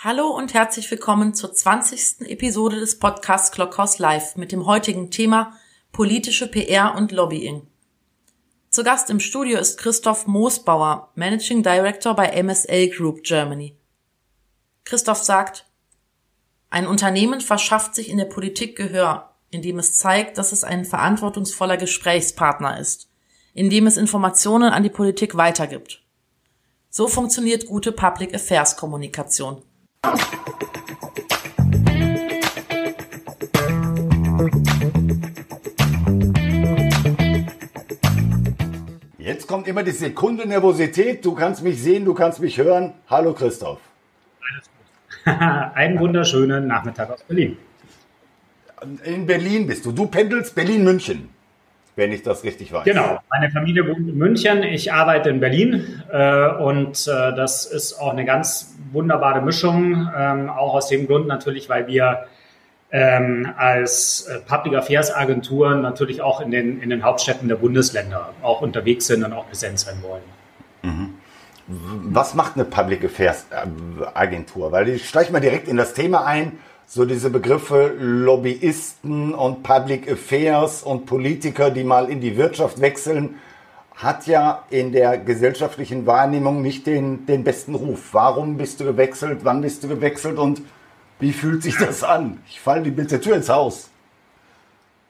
Hallo und herzlich willkommen zur 20. Episode des Podcasts Clockhouse Live mit dem heutigen Thema politische PR und Lobbying. Zu Gast im Studio ist Christoph Moosbauer, Managing Director bei MSL Group Germany. Christoph sagt, ein Unternehmen verschafft sich in der Politik Gehör, indem es zeigt, dass es ein verantwortungsvoller Gesprächspartner ist, indem es Informationen an die Politik weitergibt. So funktioniert gute Public Affairs Kommunikation. Jetzt kommt immer die Sekunde Nervosität. Du kannst mich sehen, du kannst mich hören. Hallo Christoph. Einen wunderschönen Nachmittag aus Berlin. In Berlin bist du. Du pendelst Berlin-München wenn ich das richtig weiß. Genau, meine Familie wohnt in München, ich arbeite in Berlin äh, und äh, das ist auch eine ganz wunderbare Mischung, ähm, auch aus dem Grund natürlich, weil wir ähm, als äh, Public Affairs Agentur natürlich auch in den, in den Hauptstädten der Bundesländer auch unterwegs sind und auch präsent sein wollen. Mhm. Was macht eine Public Affairs äh, Agentur? Weil ich steige mal direkt in das Thema ein so diese Begriffe Lobbyisten und Public Affairs und Politiker, die mal in die Wirtschaft wechseln, hat ja in der gesellschaftlichen Wahrnehmung nicht den, den besten Ruf. Warum bist du gewechselt? Wann bist du gewechselt? Und wie fühlt sich das an? Ich falle die mit der Tür ins Haus.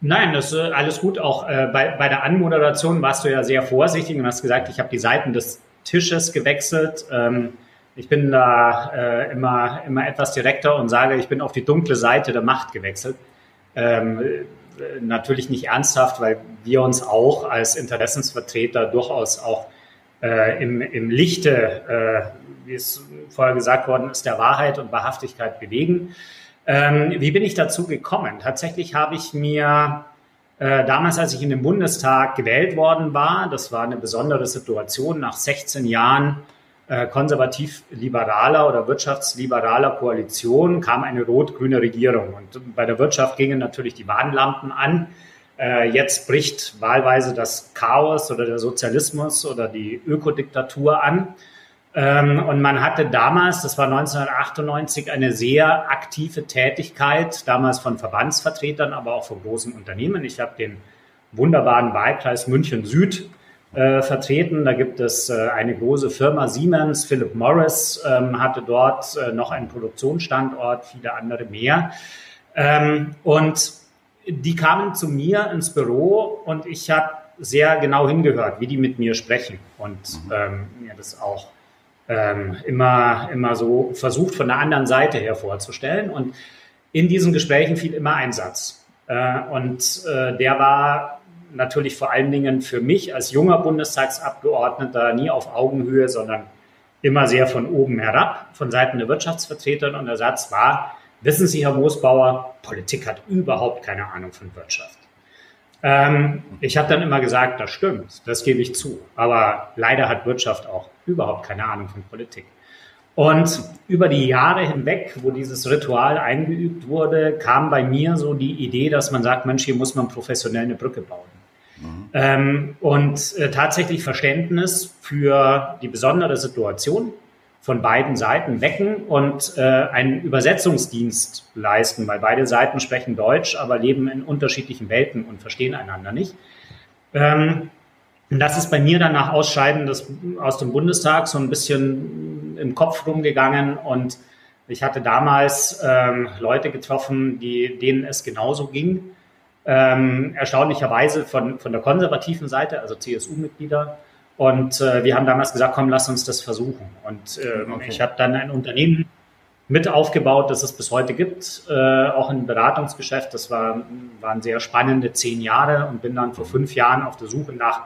Nein, das ist alles gut. Auch äh, bei, bei der Anmoderation warst du ja sehr vorsichtig und hast gesagt, ich habe die Seiten des Tisches gewechselt. Ähm, ich bin da äh, immer, immer etwas direkter und sage, ich bin auf die dunkle Seite der Macht gewechselt. Ähm, äh, natürlich nicht ernsthaft, weil wir uns auch als Interessensvertreter durchaus auch äh, im, im Lichte, äh, wie es vorher gesagt worden ist, der Wahrheit und Wahrhaftigkeit bewegen. Ähm, wie bin ich dazu gekommen? Tatsächlich habe ich mir äh, damals, als ich in den Bundestag gewählt worden war, das war eine besondere Situation, nach 16 Jahren konservativ-liberaler oder wirtschaftsliberaler Koalition kam eine rot-grüne Regierung. Und bei der Wirtschaft gingen natürlich die Warnlampen an. Äh, jetzt bricht wahlweise das Chaos oder der Sozialismus oder die Ökodiktatur an. Ähm, und man hatte damals, das war 1998, eine sehr aktive Tätigkeit, damals von Verbandsvertretern, aber auch von großen Unternehmen. Ich habe den wunderbaren Wahlkreis München Süd äh, vertreten. Da gibt es äh, eine große Firma Siemens, Philip Morris ähm, hatte dort äh, noch einen Produktionsstandort, viele andere mehr. Ähm, und die kamen zu mir ins Büro und ich habe sehr genau hingehört, wie die mit mir sprechen und mhm. ähm, mir das auch ähm, immer, immer so versucht von der anderen Seite her vorzustellen. Und in diesen Gesprächen fiel immer ein Satz. Äh, und äh, der war natürlich vor allen Dingen für mich als junger Bundestagsabgeordneter nie auf Augenhöhe, sondern immer sehr von oben herab, von Seiten der Wirtschaftsvertreter. Und der Satz war, wissen Sie, Herr Moosbauer, Politik hat überhaupt keine Ahnung von Wirtschaft. Ähm, ich habe dann immer gesagt, das stimmt, das gebe ich zu. Aber leider hat Wirtschaft auch überhaupt keine Ahnung von Politik. Und über die Jahre hinweg, wo dieses Ritual eingeübt wurde, kam bei mir so die Idee, dass man sagt, Mensch, hier muss man professionell eine Brücke bauen. Ähm, und äh, tatsächlich Verständnis für die besondere Situation von beiden Seiten wecken und äh, einen Übersetzungsdienst leisten, weil beide Seiten sprechen Deutsch, aber leben in unterschiedlichen Welten und verstehen einander nicht. Ähm, und das ist bei mir dann nach Ausscheiden des, aus dem Bundestag so ein bisschen im Kopf rumgegangen und ich hatte damals ähm, Leute getroffen, die, denen es genauso ging ähm, erstaunlicherweise von, von der konservativen Seite, also CSU-Mitglieder. Und äh, wir haben damals gesagt, komm, lass uns das versuchen. Und ähm, okay. ich habe dann ein Unternehmen mit aufgebaut, das es bis heute gibt, äh, auch ein Beratungsgeschäft. Das war, waren sehr spannende zehn Jahre und bin dann vor fünf Jahren auf der Suche nach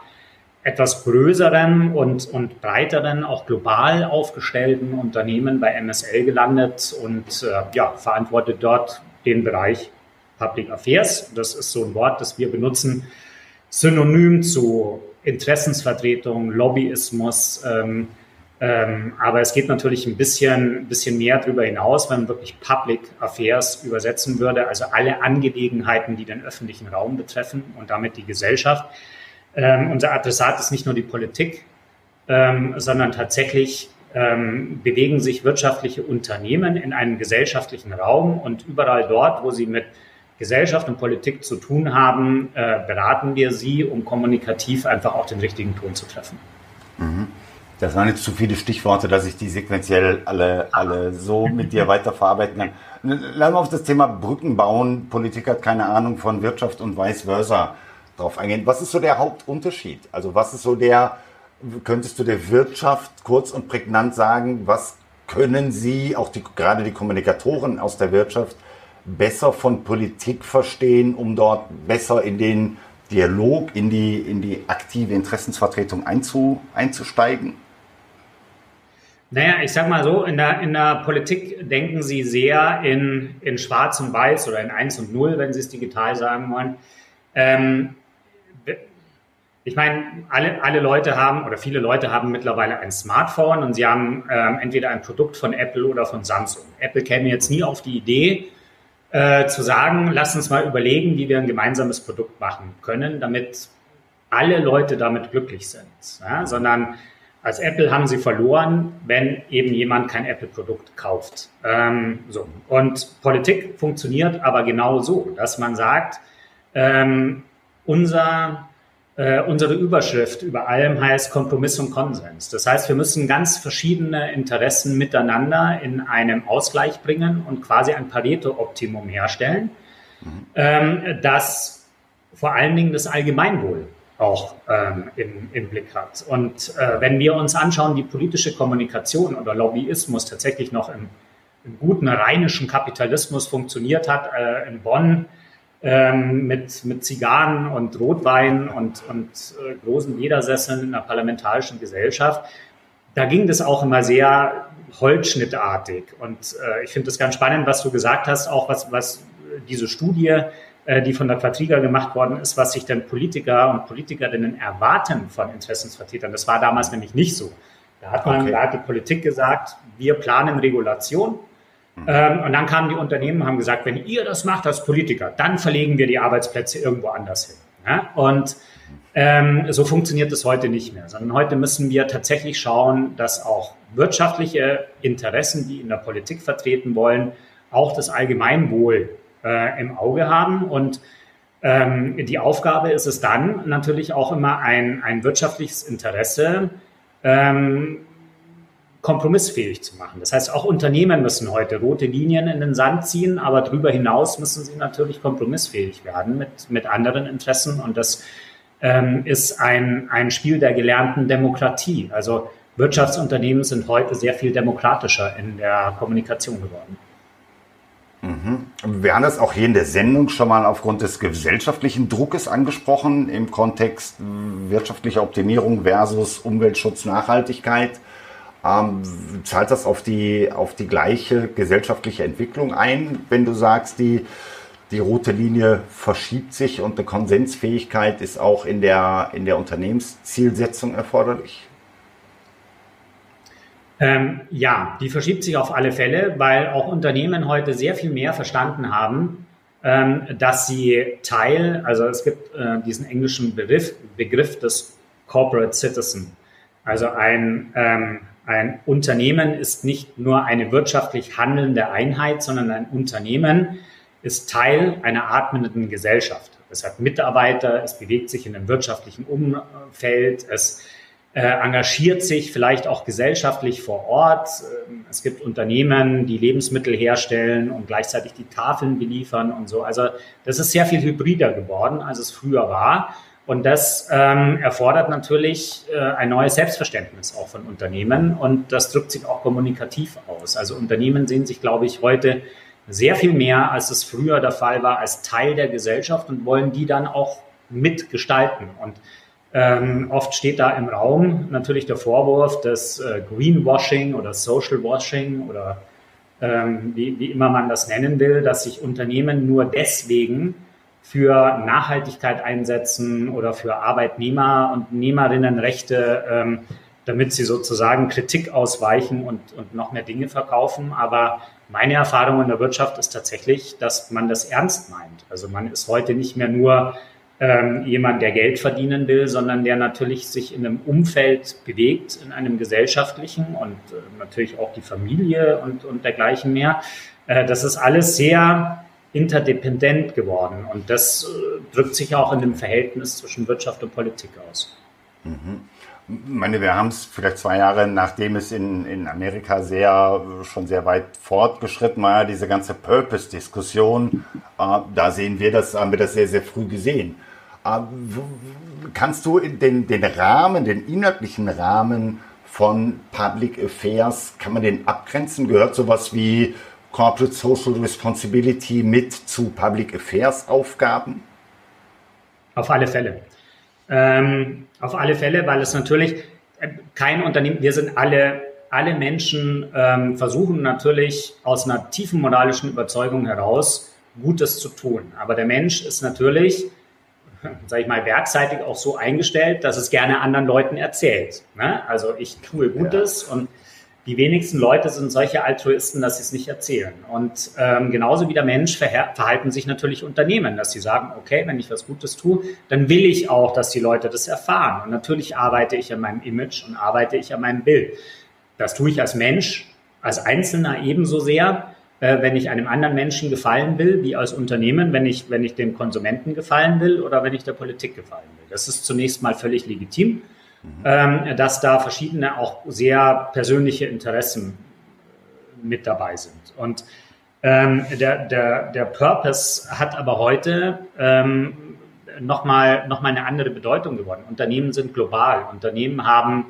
etwas größeren und, und breiteren, auch global aufgestellten Unternehmen bei MSL gelandet und äh, ja, verantwortet dort den Bereich Public Affairs. Das ist so ein Wort, das wir benutzen, synonym zu Interessensvertretung, Lobbyismus. Ähm, ähm, aber es geht natürlich ein bisschen, bisschen mehr darüber hinaus, wenn man wirklich Public Affairs übersetzen würde, also alle Angelegenheiten, die den öffentlichen Raum betreffen und damit die Gesellschaft. Ähm, unser Adressat ist nicht nur die Politik, ähm, sondern tatsächlich ähm, bewegen sich wirtschaftliche Unternehmen in einem gesellschaftlichen Raum und überall dort, wo sie mit Gesellschaft und Politik zu tun haben, äh, beraten wir sie, um kommunikativ einfach auch den richtigen Ton zu treffen. Mhm. Das waren jetzt zu viele Stichworte, dass ich die sequenziell alle, alle so mit dir weiterverarbeiten kann. Lass mal auf das Thema Brücken bauen. Politik hat keine Ahnung von Wirtschaft und vice versa drauf eingehen. Was ist so der Hauptunterschied? Also was ist so der, könntest du der Wirtschaft kurz und prägnant sagen, was können sie, auch die, gerade die Kommunikatoren aus der Wirtschaft, besser von Politik verstehen, um dort besser in den Dialog, in die, in die aktive Interessensvertretung einzu, einzusteigen? Naja, ich sag mal so, in der, in der Politik denken sie sehr in, in Schwarz und Weiß oder in Eins und Null, wenn sie es digital sagen wollen. Ähm, ich meine, alle, alle Leute haben oder viele Leute haben mittlerweile ein Smartphone und sie haben ähm, entweder ein Produkt von Apple oder von Samsung. Apple käme jetzt nie auf die Idee, äh, zu sagen, lass uns mal überlegen, wie wir ein gemeinsames Produkt machen können, damit alle Leute damit glücklich sind. Ja? Sondern als Apple haben sie verloren, wenn eben jemand kein Apple-Produkt kauft. Ähm, so. Und Politik funktioniert aber genau so, dass man sagt, ähm, unser äh, unsere Überschrift über allem heißt Kompromiss und Konsens. Das heißt, wir müssen ganz verschiedene Interessen miteinander in einem Ausgleich bringen und quasi ein Pareto-Optimum herstellen, mhm. ähm, das vor allen Dingen das Allgemeinwohl auch ähm, im, im, Blick hat. Und äh, wenn wir uns anschauen, wie politische Kommunikation oder Lobbyismus tatsächlich noch im, im guten rheinischen Kapitalismus funktioniert hat, äh, in Bonn, ähm, mit, mit Zigarren und Rotwein und, und äh, großen Ledersesseln in einer parlamentarischen Gesellschaft. Da ging das auch immer sehr holzschnittartig. Und äh, ich finde das ganz spannend, was du gesagt hast, auch was, was diese Studie, äh, die von der Quadriga gemacht worden ist, was sich denn Politiker und Politikerinnen erwarten von Interessensvertretern. Das war damals nämlich nicht so. Da hat man, okay. da hat die Politik gesagt, wir planen Regulation, ähm, und dann kamen die Unternehmen und haben gesagt, wenn ihr das macht als Politiker, dann verlegen wir die Arbeitsplätze irgendwo anders hin. Ja? Und ähm, so funktioniert es heute nicht mehr, sondern heute müssen wir tatsächlich schauen, dass auch wirtschaftliche Interessen, die in der Politik vertreten wollen, auch das Allgemeinwohl äh, im Auge haben. Und ähm, die Aufgabe ist es dann natürlich auch immer ein, ein wirtschaftliches Interesse, ähm, kompromissfähig zu machen. Das heißt, auch Unternehmen müssen heute rote Linien in den Sand ziehen, aber darüber hinaus müssen sie natürlich kompromissfähig werden mit, mit anderen Interessen. Und das ähm, ist ein, ein Spiel der gelernten Demokratie. Also Wirtschaftsunternehmen sind heute sehr viel demokratischer in der Kommunikation geworden. Mhm. Wir haben das auch hier in der Sendung schon mal aufgrund des gesellschaftlichen Druckes angesprochen im Kontext wirtschaftlicher Optimierung versus Umweltschutz, Nachhaltigkeit. Ähm, zahlt das auf die, auf die gleiche gesellschaftliche Entwicklung ein, wenn du sagst, die, die rote Linie verschiebt sich und eine Konsensfähigkeit ist auch in der, in der Unternehmenszielsetzung erforderlich? Ähm, ja, die verschiebt sich auf alle Fälle, weil auch Unternehmen heute sehr viel mehr verstanden haben, ähm, dass sie Teil, also es gibt äh, diesen englischen Begriff, Begriff des Corporate Citizen, also ein, ähm, ein Unternehmen ist nicht nur eine wirtschaftlich handelnde Einheit, sondern ein Unternehmen ist Teil einer atmenden Gesellschaft. Es hat Mitarbeiter, es bewegt sich in einem wirtschaftlichen Umfeld, es äh, engagiert sich vielleicht auch gesellschaftlich vor Ort. Ähm, es gibt Unternehmen, die Lebensmittel herstellen und gleichzeitig die Tafeln beliefern und so. Also das ist sehr viel hybrider geworden, als es früher war. Und das ähm, erfordert natürlich äh, ein neues Selbstverständnis auch von Unternehmen und das drückt sich auch kommunikativ aus. Also Unternehmen sehen sich, glaube ich, heute sehr viel mehr, als es früher der Fall war, als Teil der Gesellschaft und wollen die dann auch mitgestalten. Und ähm, oft steht da im Raum natürlich der Vorwurf des äh, Greenwashing oder Social Washing oder ähm, wie, wie immer man das nennen will, dass sich Unternehmen nur deswegen für Nachhaltigkeit einsetzen oder für Arbeitnehmer und Nehmerinnenrechte, ähm, damit sie sozusagen Kritik ausweichen und, und noch mehr Dinge verkaufen. Aber meine Erfahrung in der Wirtschaft ist tatsächlich, dass man das ernst meint. Also man ist heute nicht mehr nur ähm, jemand, der Geld verdienen will, sondern der natürlich sich in einem Umfeld bewegt, in einem gesellschaftlichen und äh, natürlich auch die Familie und, und dergleichen mehr. Äh, das ist alles sehr interdependent geworden und das äh, drückt sich auch in dem Verhältnis zwischen Wirtschaft und Politik aus. Mhm. Ich meine, wir haben es vielleicht zwei Jahre, nachdem es in, in Amerika sehr, schon sehr weit fortgeschritten war, diese ganze Purpose-Diskussion, äh, da sehen wir das, haben wir das sehr, sehr früh gesehen. Äh, kannst du den, den Rahmen, den inhaltlichen Rahmen von Public Affairs, kann man den abgrenzen? Gehört sowas wie Corporate Social Responsibility mit zu Public Affairs Aufgaben? Auf alle Fälle. Ähm, auf alle Fälle, weil es natürlich äh, kein Unternehmen, wir sind alle, alle Menschen ähm, versuchen natürlich aus einer tiefen moralischen Überzeugung heraus Gutes zu tun. Aber der Mensch ist natürlich, sage ich mal, werkseitig auch so eingestellt, dass es gerne anderen Leuten erzählt. Ne? Also ich tue Gutes ja. und die wenigsten Leute sind solche Altruisten, dass sie es nicht erzählen. Und ähm, genauso wie der Mensch verhalten sich natürlich Unternehmen, dass sie sagen, okay, wenn ich was Gutes tue, dann will ich auch, dass die Leute das erfahren. Und natürlich arbeite ich an meinem Image und arbeite ich an meinem Bild. Das tue ich als Mensch, als Einzelner ebenso sehr, äh, wenn ich einem anderen Menschen gefallen will, wie als Unternehmen, wenn ich, wenn ich dem Konsumenten gefallen will oder wenn ich der Politik gefallen will. Das ist zunächst mal völlig legitim ähm, dass da verschiedene auch sehr persönliche Interessen mit dabei sind. Und ähm, der, der, der Purpose hat aber heute ähm, nochmal noch mal eine andere Bedeutung gewonnen. Unternehmen sind global. Unternehmen haben,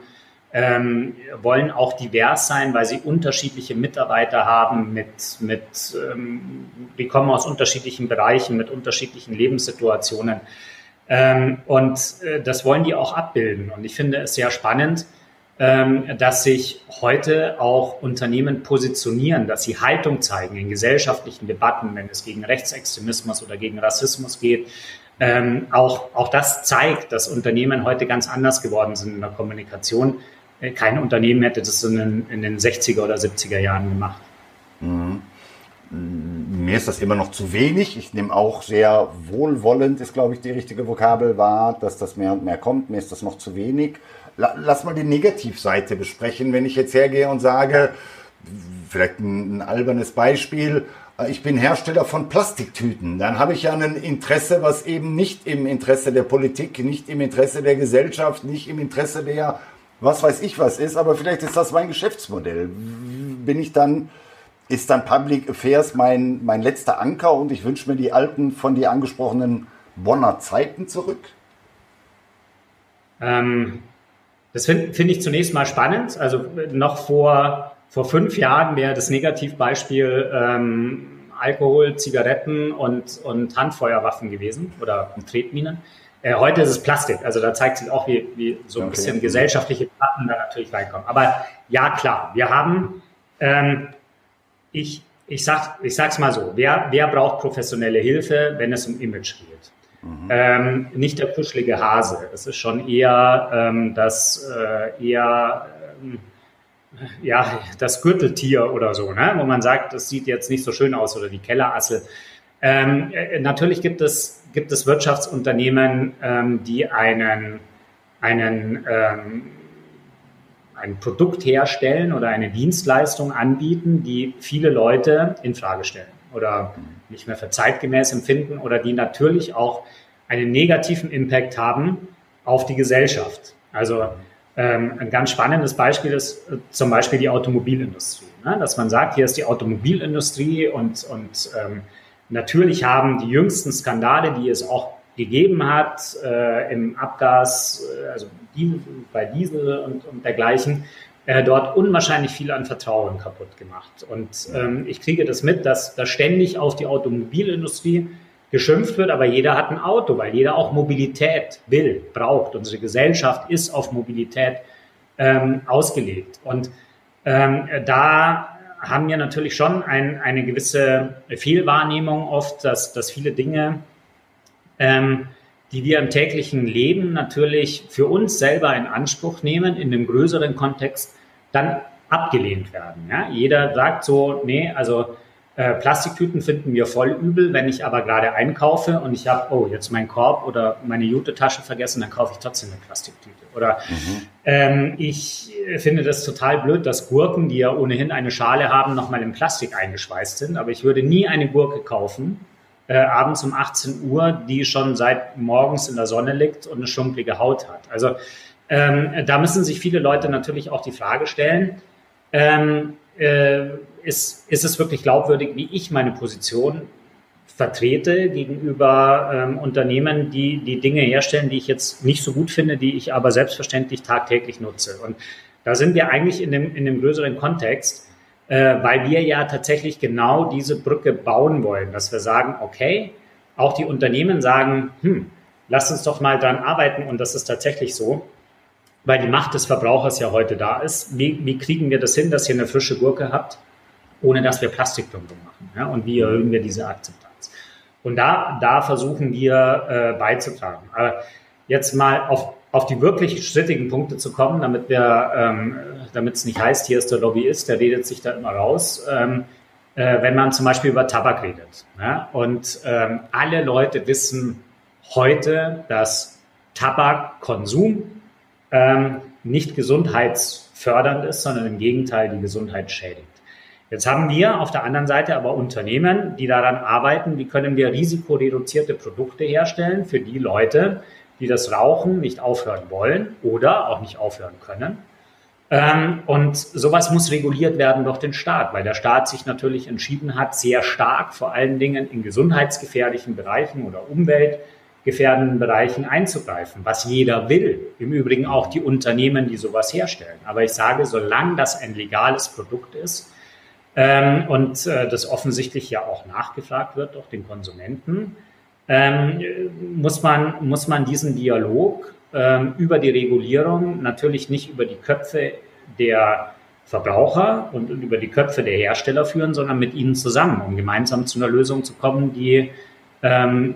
ähm, wollen auch divers sein, weil sie unterschiedliche Mitarbeiter haben, mit, mit, ähm, die kommen aus unterschiedlichen Bereichen, mit unterschiedlichen Lebenssituationen. Ähm, und äh, das wollen die auch abbilden. Und ich finde es sehr spannend, ähm, dass sich heute auch Unternehmen positionieren, dass sie Haltung zeigen in gesellschaftlichen Debatten, wenn es gegen Rechtsextremismus oder gegen Rassismus geht. Ähm, auch, auch das zeigt, dass Unternehmen heute ganz anders geworden sind in der Kommunikation. Äh, kein Unternehmen hätte das in den, in den 60er oder 70er Jahren gemacht. Mhm mir ist das immer noch zu wenig. Ich nehme auch sehr wohlwollend, ist glaube ich die richtige Vokabel wahr, dass das mehr und mehr kommt. Mir ist das noch zu wenig. Lass mal die Negativseite besprechen. Wenn ich jetzt hergehe und sage, vielleicht ein, ein albernes Beispiel, äh, ich bin Hersteller von Plastiktüten, dann habe ich ja ein Interesse, was eben nicht im Interesse der Politik, nicht im Interesse der Gesellschaft, nicht im Interesse der, was weiß ich was ist, aber vielleicht ist das mein Geschäftsmodell. Bin ich dann ist dann Public Affairs mein, mein letzter Anker und ich wünsche mir die alten von dir angesprochenen Bonner Zeiten zurück? Ähm, das finde find ich zunächst mal spannend. Also noch vor, vor fünf Jahren wäre das Negativbeispiel ähm, Alkohol, Zigaretten und, und Handfeuerwaffen gewesen oder Tretminen. Äh, heute ist es Plastik. Also da zeigt sich auch, wie, wie so ein okay. bisschen gesellschaftliche Debatten da natürlich reinkommen. Aber ja, klar, wir haben ähm, ich, ich, sag, ich sag's mal so, wer, wer braucht professionelle Hilfe, wenn es um Image geht? Mhm. Ähm, nicht der kuschelige Hase. Es ist schon eher ähm, das äh, eher ähm, ja das Gürteltier oder so, ne? wo man sagt, das sieht jetzt nicht so schön aus oder die Kellerassel. Ähm, äh, natürlich gibt es gibt es Wirtschaftsunternehmen, ähm, die einen einen ähm, ein Produkt herstellen oder eine Dienstleistung anbieten, die viele Leute in Frage stellen oder nicht mehr für zeitgemäß empfinden oder die natürlich auch einen negativen Impact haben auf die Gesellschaft. Also ähm, ein ganz spannendes Beispiel ist äh, zum Beispiel die Automobilindustrie. Ne? Dass man sagt, hier ist die Automobilindustrie und, und ähm, natürlich haben die jüngsten Skandale, die es auch gegeben hat äh, im Abgas, äh, also Diesel, bei Diesel und, und dergleichen, äh, dort unwahrscheinlich viel an Vertrauen kaputt gemacht. Und ähm, ich kriege das mit, dass da ständig auf die Automobilindustrie geschimpft wird, aber jeder hat ein Auto, weil jeder auch Mobilität will, braucht. Unsere Gesellschaft ist auf Mobilität ähm, ausgelegt. Und ähm, da haben wir natürlich schon ein, eine gewisse Fehlwahrnehmung oft, dass, dass viele Dinge ähm, die wir im täglichen Leben natürlich für uns selber in Anspruch nehmen, in einem größeren Kontext dann abgelehnt werden. Ja? Jeder sagt so, nee, also Äh, Plastiktüten finden wir voll übel. Wenn ich aber gerade einkaufe und ich habe, oh, jetzt mein Korb oder meine Jute-Tasche vergessen, dann kaufe ich trotzdem eine Plastiktüte. Oder mhm. ähm, ich finde das total blöd, dass Gurken, die ja ohnehin eine Schale haben, nochmal in Plastik eingeschweißt sind. Aber ich würde nie eine Gurke kaufen, äh, abends um 18 Uhr, die schon seit morgens in der Sonne liegt und eine schumpelige Haut hat. Also ähm, da müssen sich viele Leute natürlich auch die Frage stellen, ähm, äh, ist, ist es wirklich glaubwürdig, wie ich meine Position vertrete gegenüber ähm, Unternehmen, die die Dinge herstellen, die ich jetzt nicht so gut finde, die ich aber selbstverständlich tagtäglich nutze. Und da sind wir eigentlich in dem, in dem größeren Kontext, äh, weil wir ja tatsächlich genau diese Brücke bauen wollen, dass wir sagen, okay, auch die Unternehmen sagen, hm, lasst uns doch mal dran arbeiten und das ist tatsächlich so, weil die Macht des Verbrauchers ja heute da ist. Wie, wie kriegen wir das hin, dass ihr eine frische Gurke habt, ohne dass wir Plastikdumping machen? Ja? Und wie erhöhen wir diese Akzeptanz? Und da, da versuchen wir äh, beizutragen. Aber jetzt mal auf, auf die wirklich strittigen Punkte zu kommen, damit wir, ähm, damit es nicht heißt, hier ist der Lobbyist, der redet sich da immer raus. Ähm, äh, wenn man zum Beispiel über Tabak redet. Ja? Und ähm, alle Leute wissen heute, dass Tabakkonsum ähm, nicht gesundheitsfördernd ist, sondern im Gegenteil die Gesundheit schädigt. Jetzt haben wir auf der anderen Seite aber Unternehmen, die daran arbeiten, wie können wir risikoreduzierte Produkte herstellen für die Leute, die das Rauchen nicht aufhören wollen oder auch nicht aufhören können. Ähm, und sowas muss reguliert werden durch den Staat, weil der Staat sich natürlich entschieden hat, sehr stark vor allen Dingen in gesundheitsgefährlichen Bereichen oder umweltgefährdenden Bereichen einzugreifen, was jeder will. Im Übrigen auch die Unternehmen, die sowas herstellen. Aber ich sage, solange das ein legales Produkt ist, ähm, und äh, das offensichtlich ja auch nachgefragt wird durch den Konsumenten, ähm, muss, man, muss man diesen Dialog ähm, über die Regulierung natürlich nicht über die Köpfe der Verbraucher und über die Köpfe der Hersteller führen, sondern mit ihnen zusammen, um gemeinsam zu einer Lösung zu kommen, die, ähm,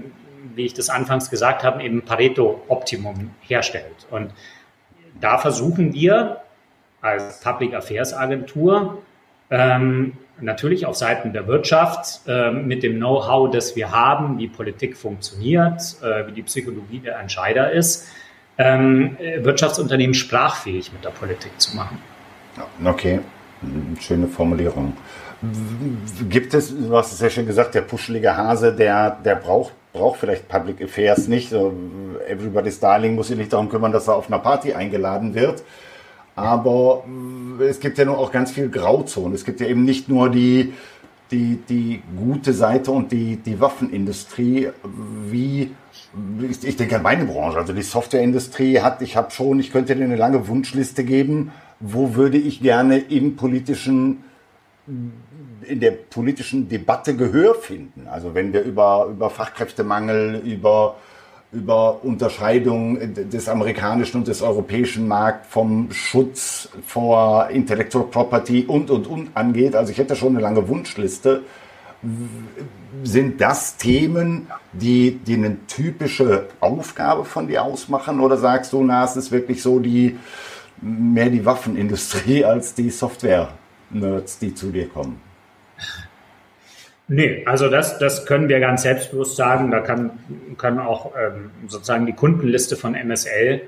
wie ich das anfangs gesagt habe, eben Pareto-Optimum herstellt. Und da versuchen wir als Public Affairs Agentur ähm, natürlich auf Seiten der Wirtschaft äh, mit dem Know-how, das wir haben, wie Politik funktioniert, äh, wie die Psychologie der Entscheider ist, ähm, Wirtschaftsunternehmen sprachfähig mit der Politik zu machen. Okay, schöne Formulierung. Gibt es, du hast es ja schon gesagt, der puschelige Hase, der, der braucht, braucht vielleicht Public Affairs nicht. Everybody's Darling muss sich nicht darum kümmern, dass er auf einer Party eingeladen wird. Aber es gibt ja nur auch ganz viel Grauzone. Es gibt ja eben nicht nur die, die, die gute Seite und die, die Waffenindustrie, wie ich, ich denke an meine Branche, also die Softwareindustrie hat, ich habe schon, ich könnte dir eine lange Wunschliste geben, wo würde ich gerne im politischen, in der politischen Debatte Gehör finden. Also wenn wir über, über Fachkräftemangel, über über Unterscheidung des amerikanischen und des europäischen Markt vom Schutz vor Intellectual Property und, und, und angeht. Also ich hätte schon eine lange Wunschliste. Sind das Themen, die, die eine typische Aufgabe von dir ausmachen? Oder sagst du, na, es ist wirklich so die, mehr die Waffenindustrie als die Software-Nerds, die zu dir kommen? Nee, also das, das können wir ganz selbstbewusst sagen. Da kann, kann auch ähm, sozusagen die Kundenliste von MSL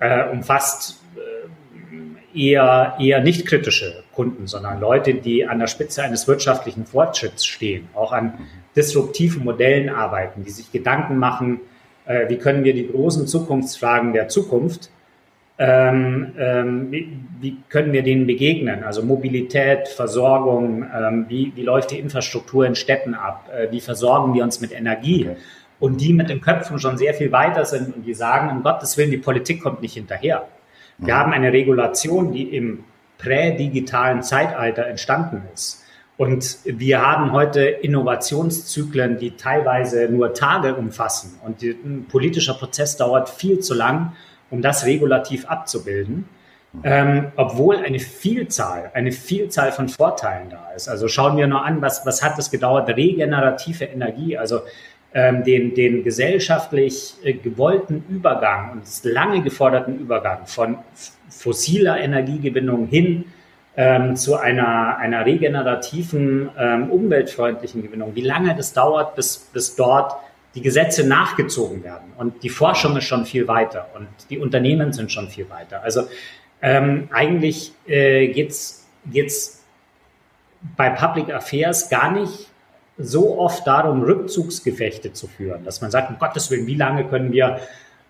äh, umfasst äh, eher, eher nicht kritische Kunden, sondern Leute, die an der Spitze eines wirtschaftlichen Fortschritts stehen, auch an disruptiven Modellen arbeiten, die sich Gedanken machen, äh, wie können wir die großen Zukunftsfragen der Zukunft ähm, ähm, wie, können wir denen begegnen? Also Mobilität, Versorgung, ähm, wie, wie läuft die Infrastruktur in Städten ab? Äh, wie versorgen wir uns mit Energie? Okay. Und die mit den Köpfen schon sehr viel weiter sind und die sagen, um Gottes Willen, die Politik kommt nicht hinterher. Wir mhm. haben eine Regulation, die im prädigitalen Zeitalter entstanden ist. Und wir haben heute Innovationszyklen, die teilweise nur Tage umfassen. Und ein politischer Prozess dauert viel zu lang um das regulativ abzubilden. Ähm, obwohl eine Vielzahl, eine Vielzahl von Vorteilen da ist. Also schauen wir nur an, was, was hat es gedauert? Regenerative Energie, also ähm, den, den gesellschaftlich äh, gewollten Übergang und lange geforderten Übergang von fossiler Energiegewinnung hin ähm, zu einer, einer regenerativen, ähm, umweltfreundlichen Gewinnung, wie lange das dauert, bis, bis dort die Gesetze nachgezogen werden. Und die Forschung ist schon viel weiter und die Unternehmen sind schon viel weiter. Also ähm, eigentlich äh, geht's geht's bei Public Affairs gar nicht so oft darum, Rückzugsgefechte zu führen, dass man sagt, um Gottes Willen, wie lange können wir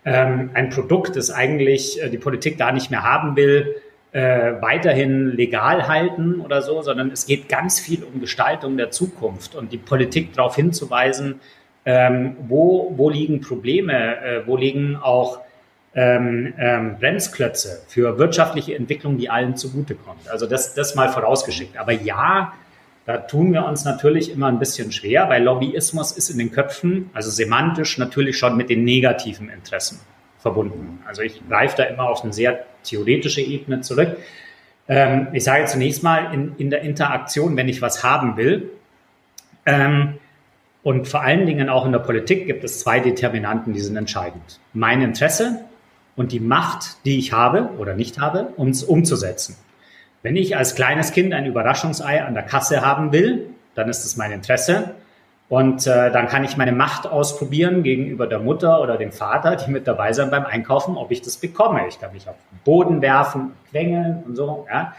ähm, ein Produkt, das eigentlich äh, die Politik gar nicht mehr haben will, äh, weiterhin legal halten oder so, sondern es geht ganz viel um Gestaltung der Zukunft und die Politik darauf hinzuweisen, ähm, wo, wo liegen Probleme, äh, wo liegen auch ähm, ähm, Bremsklötze für wirtschaftliche Entwicklung, die allen zugutekommt. Also das, das mal vorausgeschickt. Aber ja, da tun wir uns natürlich immer ein bisschen schwer, weil Lobbyismus ist in den Köpfen, also semantisch natürlich schon mit den negativen Interessen verbunden. Also ich greife da immer auf eine sehr theoretische Ebene zurück. Ähm, ich sage zunächst mal in, in der Interaktion, wenn ich was haben will, ähm, und vor allen Dingen auch in der Politik gibt es zwei Determinanten, die sind entscheidend. Mein Interesse und die Macht, die ich habe oder nicht habe, um es umzusetzen. Wenn ich als kleines Kind ein Überraschungsei an der Kasse haben will, dann ist es mein Interesse. Und äh, dann kann ich meine Macht ausprobieren gegenüber der Mutter oder dem Vater, die mit dabei sind beim Einkaufen, ob ich das bekomme. Ich kann mich auf den Boden werfen, quengeln und so. Ja.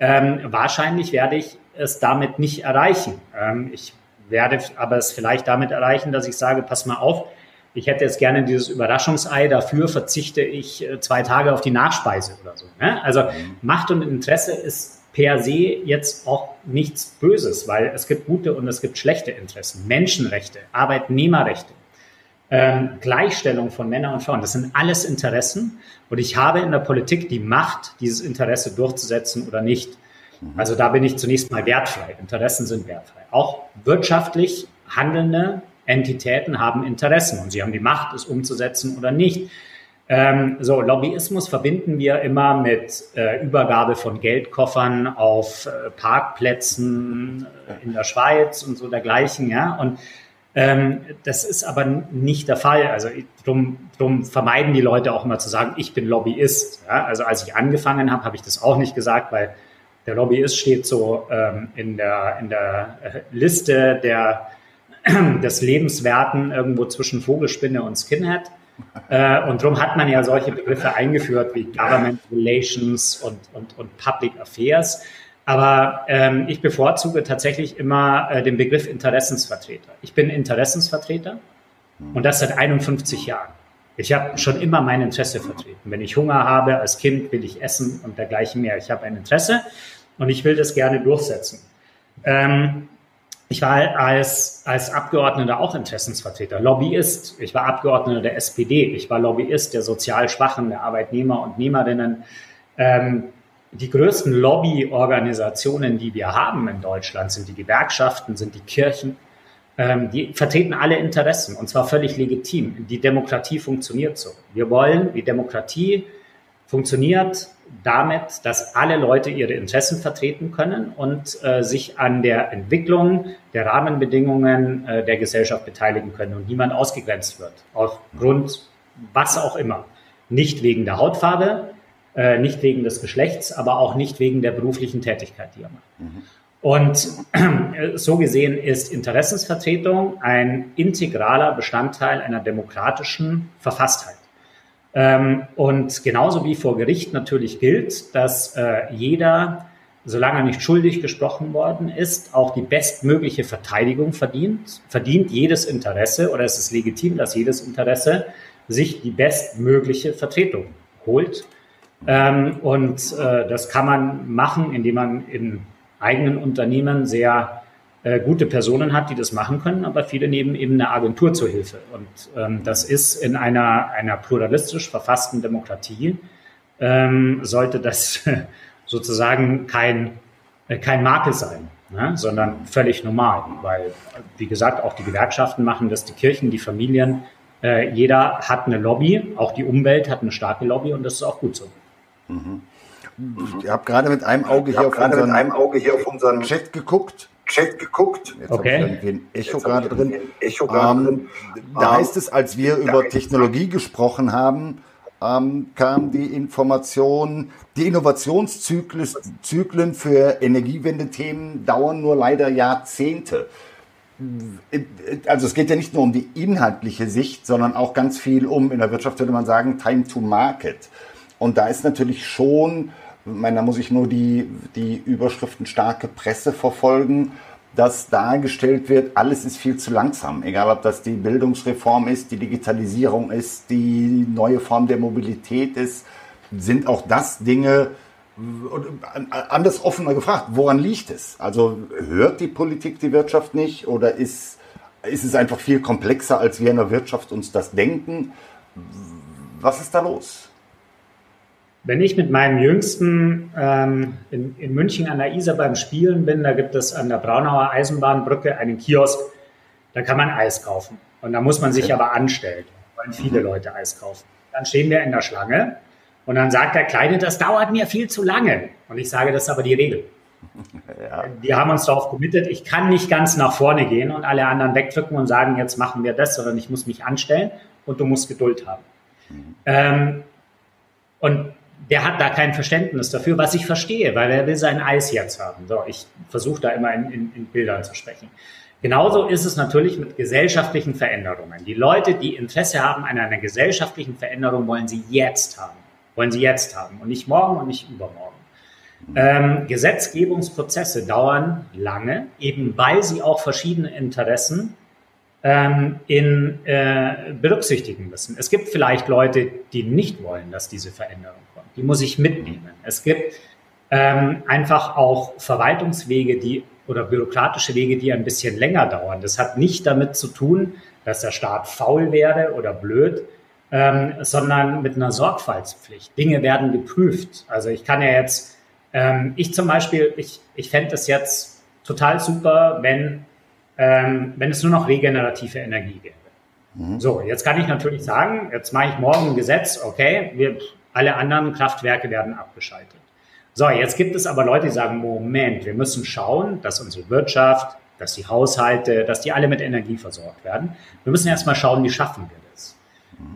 Ähm, wahrscheinlich werde ich es damit nicht erreichen. Ähm, ich werde aber es vielleicht damit erreichen, dass ich sage, pass mal auf, ich hätte jetzt gerne dieses Überraschungsei, dafür verzichte ich äh, zwei Tage auf die Nachspeise oder so. Ne? Also mhm. Macht und Interesse ist per se jetzt auch nichts Böses, weil es gibt gute und es gibt schlechte Interessen. Menschenrechte, Arbeitnehmerrechte, ähm, Gleichstellung von Männern und Frauen, das sind alles Interessen. Und ich habe in der Politik die Macht, dieses Interesse durchzusetzen oder nicht. Mhm. Also da bin ich zunächst mal wertfrei. Interessen sind wertfrei. Auch wirtschaftlich handelnde Entitäten haben Interessen und sie haben die Macht, es umzusetzen oder nicht. Ähm, so, Lobbyismus verbinden wir immer mit äh, Übergabe von Geldkoffern auf äh, Parkplätzen in der Schweiz und so dergleichen, ja. Und ähm, das ist aber nicht der Fall. Also drum, drum vermeiden die Leute auch immer zu sagen, ich bin Lobbyist. Ja? Also als ich angefangen habe, habe ich das auch nicht gesagt, weil der Lobbyist steht so ähm, in der, in der äh, Liste der des Lebenswerten irgendwo zwischen Vogelspinne und Skinhead. Äh, und darum hat man ja solche Begriffe eingeführt wie Government Relations und, und, und Public Affairs. Aber ähm, ich bevorzuge tatsächlich immer äh, den Begriff Interessensvertreter. Ich bin Interessensvertreter und das seit 51 Jahren. Ich habe schon immer mein Interesse vertreten. Wenn ich Hunger habe als Kind, will ich essen und dergleichen mehr. Ich habe ein Interesse und ich will das gerne durchsetzen. Ähm, ich war als, als Abgeordneter auch Interessensvertreter, Lobbyist. Ich war Abgeordneter der SPD. Ich war Lobbyist der sozial Schwachen, der Arbeitnehmer und Nehmerinnen. Ähm, die größten Lobbyorganisationen, die wir haben in Deutschland, sind die Gewerkschaften, sind die Kirchen. Ähm, die vertreten alle Interessen und zwar völlig legitim. Die Demokratie funktioniert so. Wir wollen, die Demokratie funktioniert damit, dass alle Leute ihre Interessen vertreten können und äh, sich an der Entwicklung der Rahmenbedingungen äh, der Gesellschaft beteiligen können und niemand ausgegrenzt wird, aufgrund was auch immer. Nicht wegen der Hautfarbe, äh, nicht wegen des Geschlechts, aber auch nicht wegen der beruflichen Tätigkeit, die er macht. Mhm. Und äh, so gesehen ist Interessensvertretung ein integraler Bestandteil einer demokratischen Verfasstheit. Ähm, und genauso wie vor Gericht natürlich gilt, dass äh, jeder, solange er nicht schuldig gesprochen worden ist, auch die bestmögliche Verteidigung verdient, verdient jedes Interesse oder es ist legitim, dass jedes Interesse sich die bestmögliche Vertretung holt. Ähm, und äh, das kann man machen, indem man in eigenen Unternehmen sehr äh, gute Personen hat, die das machen können, aber viele nehmen eben eine Agentur zur Hilfe. Und ähm, das ist in einer, einer pluralistisch verfassten Demokratie, ähm, sollte das sozusagen kein, äh, kein Makel sein, ne? sondern völlig normal, weil, wie gesagt, auch die Gewerkschaften machen das, die Kirchen, die Familien, äh, jeder hat eine Lobby, auch die Umwelt hat eine starke Lobby und das ist auch gut so. Mhm. Ich habe gerade mit einem Auge hier auf unseren, mit einem Auge hier auf unseren Chat geguckt Chat geguckt. Jetzt okay. habe ich irgendwie ein Echo gerade drin. Echo ähm, drin. Da ähm, heißt es, als wir über Technologie gesprochen haben, ähm, kam die Information, die Innovationszyklen für Energiewende-Themen dauern nur leider Jahrzehnte. Also es geht ja nicht nur um die inhaltliche Sicht, sondern auch ganz viel um, in der Wirtschaft würde man sagen, Time to Market. Und da ist natürlich schon, meine, da muss ich nur die, die Überschriften starke Presse verfolgen, dass dargestellt wird, alles ist viel zu langsam. Egal, ob das die Bildungsreform ist, die Digitalisierung ist, die neue Form der Mobilität ist, sind auch das Dinge, anders offener gefragt, woran liegt es? Also hört die Politik die Wirtschaft nicht oder ist, ist es einfach viel komplexer, als wir in der Wirtschaft uns das denken? Was ist da los? Wenn ich mit meinem Jüngsten ähm, in, in München an der Isar beim Spielen bin, da gibt es an der Braunauer Eisenbahnbrücke einen Kiosk, da kann man Eis kaufen. Und da muss man sich aber anstellen, wollen viele mhm. Leute Eis kaufen. Dann stehen wir in der Schlange und dann sagt der Kleine, das dauert mir viel zu lange. Und ich sage, das ist aber die Regel. Ja. Die haben uns darauf committed, ich kann nicht ganz nach vorne gehen und alle anderen wegdrücken und sagen, jetzt machen wir das, sondern ich muss mich anstellen und du musst Geduld haben. Mhm. Ähm, und der hat da kein Verständnis dafür, was ich verstehe, weil er will sein Eis jetzt haben. So, ich versuche da immer in, in, in Bildern zu sprechen. Genauso ist es natürlich mit gesellschaftlichen Veränderungen. Die Leute, die Interesse haben an einer gesellschaftlichen Veränderung, wollen sie jetzt haben. Wollen sie jetzt haben und nicht morgen und nicht übermorgen. Ähm, Gesetzgebungsprozesse dauern lange, eben weil sie auch verschiedene Interessen ähm, in, äh, berücksichtigen müssen. Es gibt vielleicht Leute, die nicht wollen, dass diese Veränderung kommt. Die muss ich mitnehmen. Es gibt ähm, einfach auch Verwaltungswege, die oder bürokratische Wege, die ein bisschen länger dauern. Das hat nicht damit zu tun, dass der Staat faul werde oder blöd, ähm, sondern mit einer Sorgfaltspflicht. Dinge werden geprüft. Also ich kann ja jetzt, ähm, ich zum Beispiel, ich, ich fände es jetzt total super, wenn ähm, wenn es nur noch regenerative Energie gäbe. Mhm. So, jetzt kann ich natürlich sagen, jetzt mache ich morgen ein Gesetz, okay, wir, alle anderen Kraftwerke werden abgeschaltet. So, jetzt gibt es aber Leute, die sagen, Moment, wir müssen schauen, dass unsere Wirtschaft, dass die Haushalte, dass die alle mit Energie versorgt werden. Wir müssen erstmal schauen, wie schaffen wir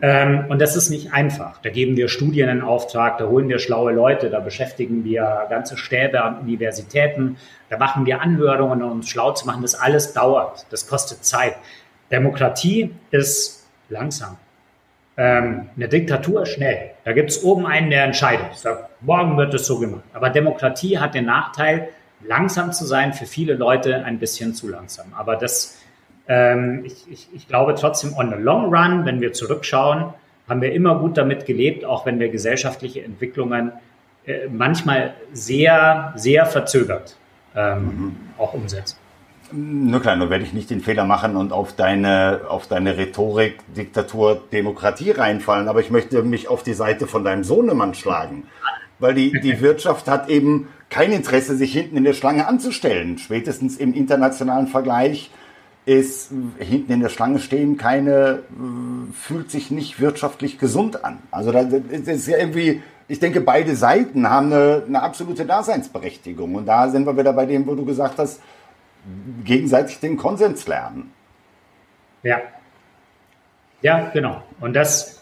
ähm, und das ist nicht einfach. Da geben wir Studien in Auftrag, da holen wir schlaue Leute, da beschäftigen wir ganze Stäbe an Universitäten, da machen wir Anhörungen, um uns schlau zu machen. Das alles dauert, das kostet Zeit. Demokratie ist langsam. Ähm, eine Diktatur schnell. Da gibt es oben einen, der entscheidet. Sagt, morgen wird es so gemacht. Aber Demokratie hat den Nachteil, langsam zu sein, für viele Leute ein bisschen zu langsam. Aber das ähm, ich, ich, ich glaube trotzdem, on the long run, wenn wir zurückschauen, haben wir immer gut damit gelebt, auch wenn wir gesellschaftliche Entwicklungen äh, manchmal sehr, sehr verzögert ähm, mhm. auch umsetzen. Nur klar, nur werde ich nicht den Fehler machen und auf deine, auf deine Rhetorik, Diktatur, Demokratie reinfallen, aber ich möchte mich auf die Seite von deinem Sohnemann schlagen. Weil die, die Wirtschaft hat eben kein Interesse, sich hinten in der Schlange anzustellen. Spätestens im internationalen Vergleich ist hinten in der Schlange stehen keine, äh, fühlt sich nicht wirtschaftlich gesund an. Also das ist ja irgendwie, ich denke, beide Seiten haben eine, eine absolute Daseinsberechtigung. Und da sind wir wieder bei dem, wo du gesagt hast, gegenseitig den Konsens lernen. Ja. Ja, genau. Und das,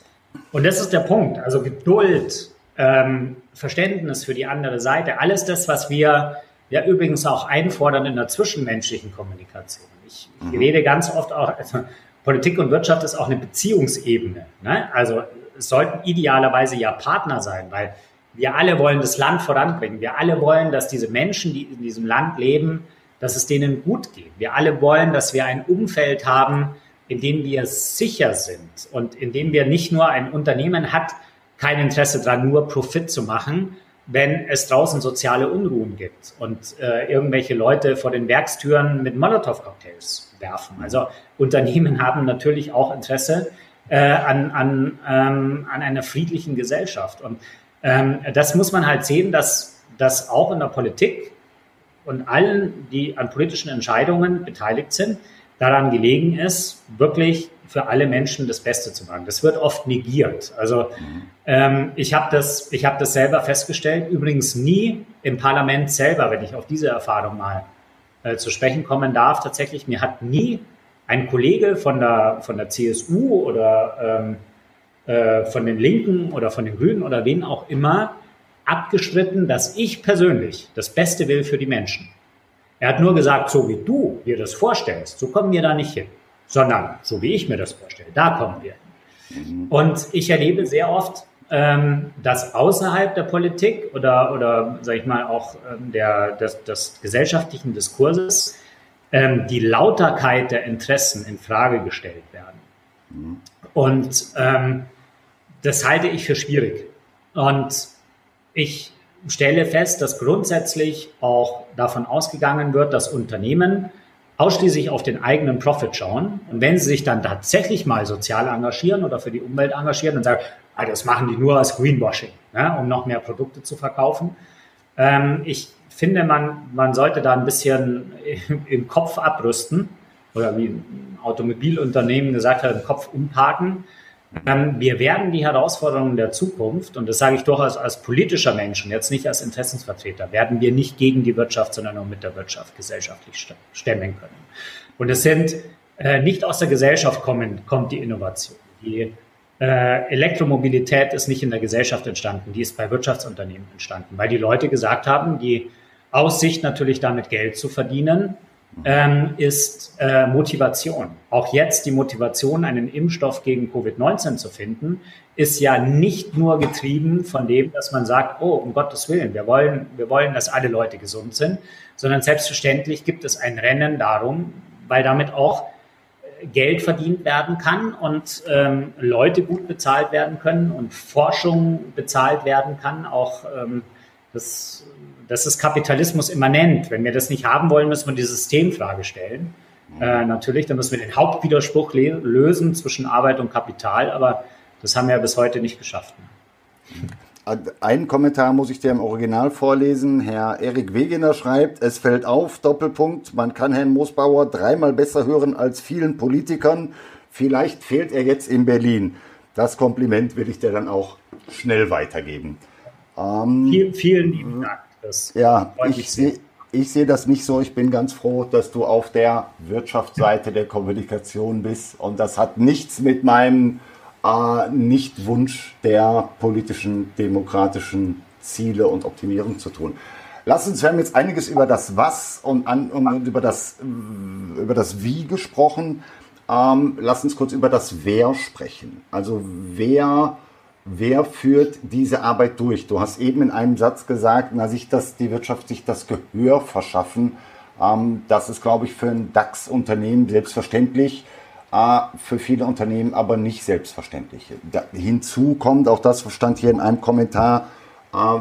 und das ist der Punkt. Also Geduld, ähm, Verständnis für die andere Seite, alles das, was wir ja übrigens auch einfordern in der zwischenmenschlichen Kommunikation. Ich, ich mhm. rede ganz oft auch, also Politik und Wirtschaft ist auch eine Beziehungsebene. Ne? Also es sollten idealerweise ja Partner sein, weil wir alle wollen das Land voranbringen. Wir alle wollen, dass diese Menschen, die in diesem Land leben, dass es denen gut geht. Wir alle wollen, dass wir ein Umfeld haben, in dem wir sicher sind und in dem wir nicht nur ein Unternehmen hat kein Interesse daran, nur Profit zu machen, wenn es draußen soziale Unruhen gibt und äh, irgendwelche Leute vor den Werkstüren mit Molotow-Cocktails werfen. Also Unternehmen haben natürlich auch Interesse äh, an, an, ähm, an einer friedlichen Gesellschaft. Und ähm, das muss man halt sehen, dass, dass auch in der Politik und allen, die an politischen Entscheidungen beteiligt sind, daran gelegen ist, wirklich für alle Menschen das Beste zu machen. Das wird oft negiert. Also ähm, ich habe das, ich habe das selber festgestellt. Übrigens nie im Parlament selber, wenn ich auf diese Erfahrung mal äh, zu sprechen kommen darf. Tatsächlich, mir hat nie ein Kollege von der von der CSU oder ähm, äh, von den Linken oder von den Grünen oder wen auch immer abgestritten, dass ich persönlich das Beste will für die Menschen. Er hat nur gesagt, so wie du dir das vorstellst, so kommen wir da nicht hin, sondern so wie ich mir das vorstelle, da kommen wir hin. Und ich erlebe sehr oft, ähm, dass außerhalb der Politik oder, oder sage ich mal, auch ähm, der, des, des gesellschaftlichen Diskurses ähm, die Lauterkeit der Interessen in Frage gestellt werden. Mhm. Und ähm, das halte ich für schwierig. Und ich stelle fest, dass grundsätzlich auch davon ausgegangen wird, dass Unternehmen ausschließlich auf den eigenen Profit schauen. Und wenn sie sich dann tatsächlich mal sozial engagieren oder für die Umwelt engagieren und sagen, ah, das machen die nur als Greenwashing, ne, um noch mehr Produkte zu verkaufen. Ähm, ich finde, man, man sollte da ein bisschen im Kopf abrüsten oder wie ein Automobilunternehmen gesagt hat, im Kopf umparken. Wir werden die Herausforderungen der Zukunft, und das sage ich durchaus als politischer Mensch und jetzt nicht als Interessensvertreter, werden wir nicht gegen die Wirtschaft, sondern nur mit der Wirtschaft gesellschaftlich stemmen können. Und es sind äh, nicht aus der Gesellschaft kommen, kommt die Innovation. Die äh, Elektromobilität ist nicht in der Gesellschaft entstanden, die ist bei Wirtschaftsunternehmen entstanden, weil die Leute gesagt haben, die Aussicht natürlich damit Geld zu verdienen, ähm, ist äh, Motivation. Auch jetzt die Motivation, einen Impfstoff gegen Covid-19 zu finden, ist ja nicht nur getrieben von dem, dass man sagt, oh, um Gottes Willen, wir wollen, wir wollen, dass alle Leute gesund sind, sondern selbstverständlich gibt es ein Rennen darum, weil damit auch Geld verdient werden kann und ähm, Leute gut bezahlt werden können und Forschung bezahlt werden kann. Auch ähm, das, das ist Kapitalismus immanent. Wenn wir das nicht haben wollen, müssen wir die Systemfrage stellen. Äh, natürlich, dann müssen wir den Hauptwiderspruch lösen zwischen Arbeit und Kapital, aber das haben wir bis heute nicht geschafft. Einen Kommentar muss ich dir im Original vorlesen. Herr Erik Wegener schreibt, es fällt auf, Doppelpunkt, man kann Herrn Moosbauer dreimal besser hören als vielen Politikern. Vielleicht fehlt er jetzt in Berlin. Das Kompliment will ich dir dann auch schnell weitergeben. Ähm, vielen, vielen lieben Dank. Das ja, ich sehe ich sehe das nicht so. Ich bin ganz froh, dass du auf der Wirtschaftsseite der Kommunikation bist. Und das hat nichts mit meinem äh, Nichtwunsch der politischen, demokratischen Ziele und Optimierung zu tun. Lass uns, wir haben jetzt einiges über das Was und, an, und über, das, über das Wie gesprochen. Ähm, lass uns kurz über das Wer sprechen. Also wer, wer führt diese Arbeit durch? Du hast eben in einem Satz gesagt, na, sich das, die Wirtschaft sich das Gehör verschaffen. Ähm, das ist, glaube ich, für ein DAX-Unternehmen selbstverständlich für viele Unternehmen aber nicht selbstverständlich. Da, hinzu kommt, auch das stand hier in einem Kommentar, äh,